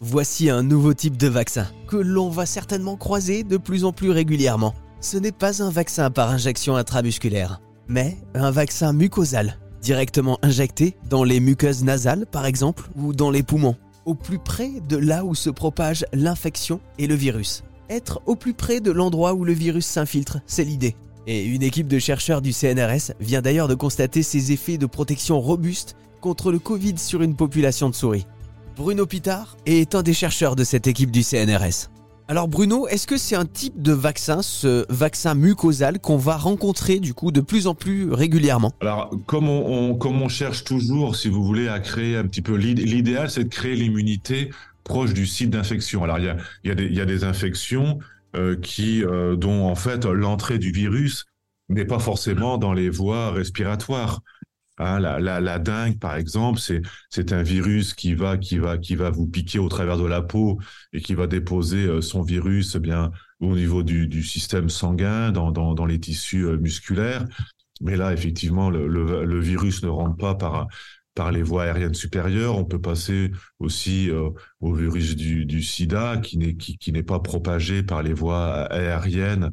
Voici un nouveau type de vaccin que l'on va certainement croiser de plus en plus régulièrement. Ce n'est pas un vaccin par injection intramusculaire, mais un vaccin mucosal, directement injecté dans les muqueuses nasales par exemple ou dans les poumons, au plus près de là où se propage l'infection et le virus. Être au plus près de l'endroit où le virus s'infiltre, c'est l'idée. Et une équipe de chercheurs du CNRS vient d'ailleurs de constater ces effets de protection robustes contre le Covid sur une population de souris. Bruno Pitard est un des chercheurs de cette équipe du CNRS. Alors Bruno, est-ce que c'est un type de vaccin, ce vaccin mucosal, qu'on va rencontrer du coup de plus en plus régulièrement? Alors comme on, comme on cherche toujours, si vous voulez, à créer un petit peu l'idéal, c'est de créer l'immunité proche du site d'infection. Alors il y a, y a des infections euh, qui, euh, dont en fait l'entrée du virus n'est pas forcément dans les voies respiratoires. Hein, la, la, dengue, par exemple, c'est un virus qui va qui va qui va vous piquer au travers de la peau et qui va déposer euh, son virus eh bien au niveau du, du système sanguin, dans, dans, les tissus euh, musculaires. Mais là, effectivement, le, le, virus ne rentre pas par par les voies aériennes supérieures. On peut passer aussi euh, au virus du, SIDA qui n'est qui, qui pas propagé par les voies aériennes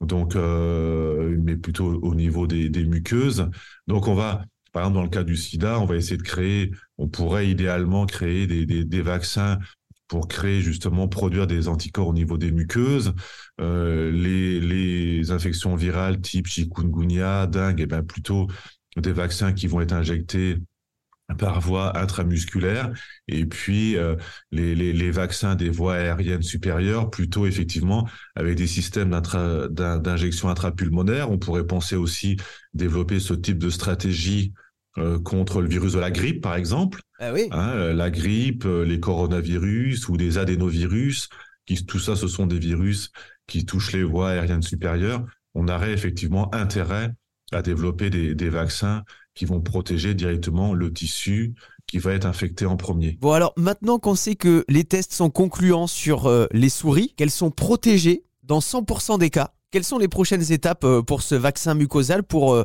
donc mais plutôt au niveau des, des, muqueuses. Donc on va par exemple, dans le cas du sida, on va essayer de créer, on pourrait idéalement créer des, des, des vaccins pour créer justement, produire des anticorps au niveau des muqueuses. Euh, les, les infections virales type chikungunya, dengue, et eh bien plutôt des vaccins qui vont être injectés par voie intramusculaire et puis euh, les, les, les, vaccins des voies aériennes supérieures plutôt effectivement avec des systèmes d'injection intrapulmonaire on pourrait penser aussi développer ce type de stratégie euh, contre le virus de la grippe, par exemple. Ah oui. Hein, euh, la grippe, euh, les coronavirus ou des adénovirus, qui, tout ça, ce sont des virus qui touchent les voies aériennes supérieures. On aurait effectivement intérêt à développer des, des vaccins qui vont protéger directement le tissu qui va être infecté en premier. Bon alors maintenant qu'on sait que les tests sont concluants sur euh, les souris, qu'elles sont protégées dans 100% des cas, quelles sont les prochaines étapes euh, pour ce vaccin mucosal pour euh,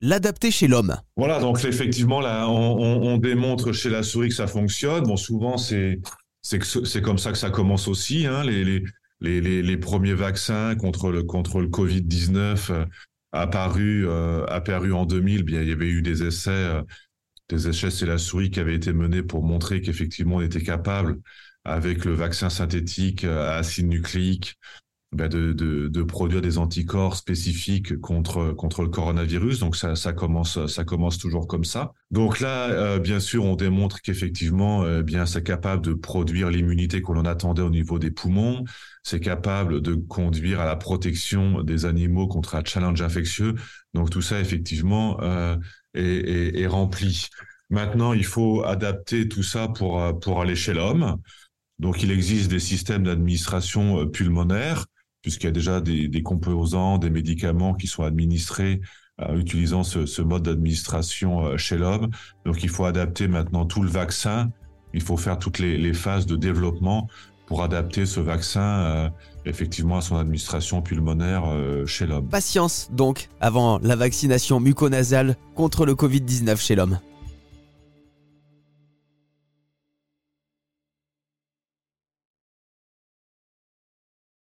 l'adapter chez l'homme? Voilà, donc effectivement, là, on, on, démontre chez la souris que ça fonctionne. Bon, souvent, c'est c'est comme ça que ça commence aussi. Hein, les, les, les, les, premiers vaccins contre le, contre le Covid-19 euh, apparus, euh, apparu en 2000, bien, il y avait eu des essais, euh, des essais chez la souris qui avaient été menés pour montrer qu'effectivement, on était capable, avec le vaccin synthétique à acide nucléique, ben de, de, produire des anticorps spécifiques contre contre le coronavirus. Donc ça, ça commence ça commence toujours comme ça. Donc là, euh, bien sûr, on démontre qu'effectivement, euh, bien c'est capable de produire l'immunité qu'on en attendait au niveau des poumons. C'est capable de conduire à la protection des animaux contre un challenge infectieux. Donc tout ça, effectivement, euh, est, est, est rempli. Maintenant, il faut adapter tout ça pour pour aller chez l'homme. Donc, il existe des systèmes d'administration pulmonaire puisqu'il y a déjà des, composants, des médicaments qui sont administrés euh, utilisant ce, mode d'administration euh, chez l'homme. Donc il faut adapter maintenant tout le vaccin, il faut faire toutes les, phases de développement pour adapter ce vaccin euh, effectivement à son administration pulmonaire chez l'homme. Patience donc avant la vaccination muconasale contre le Covid-19 chez l'homme.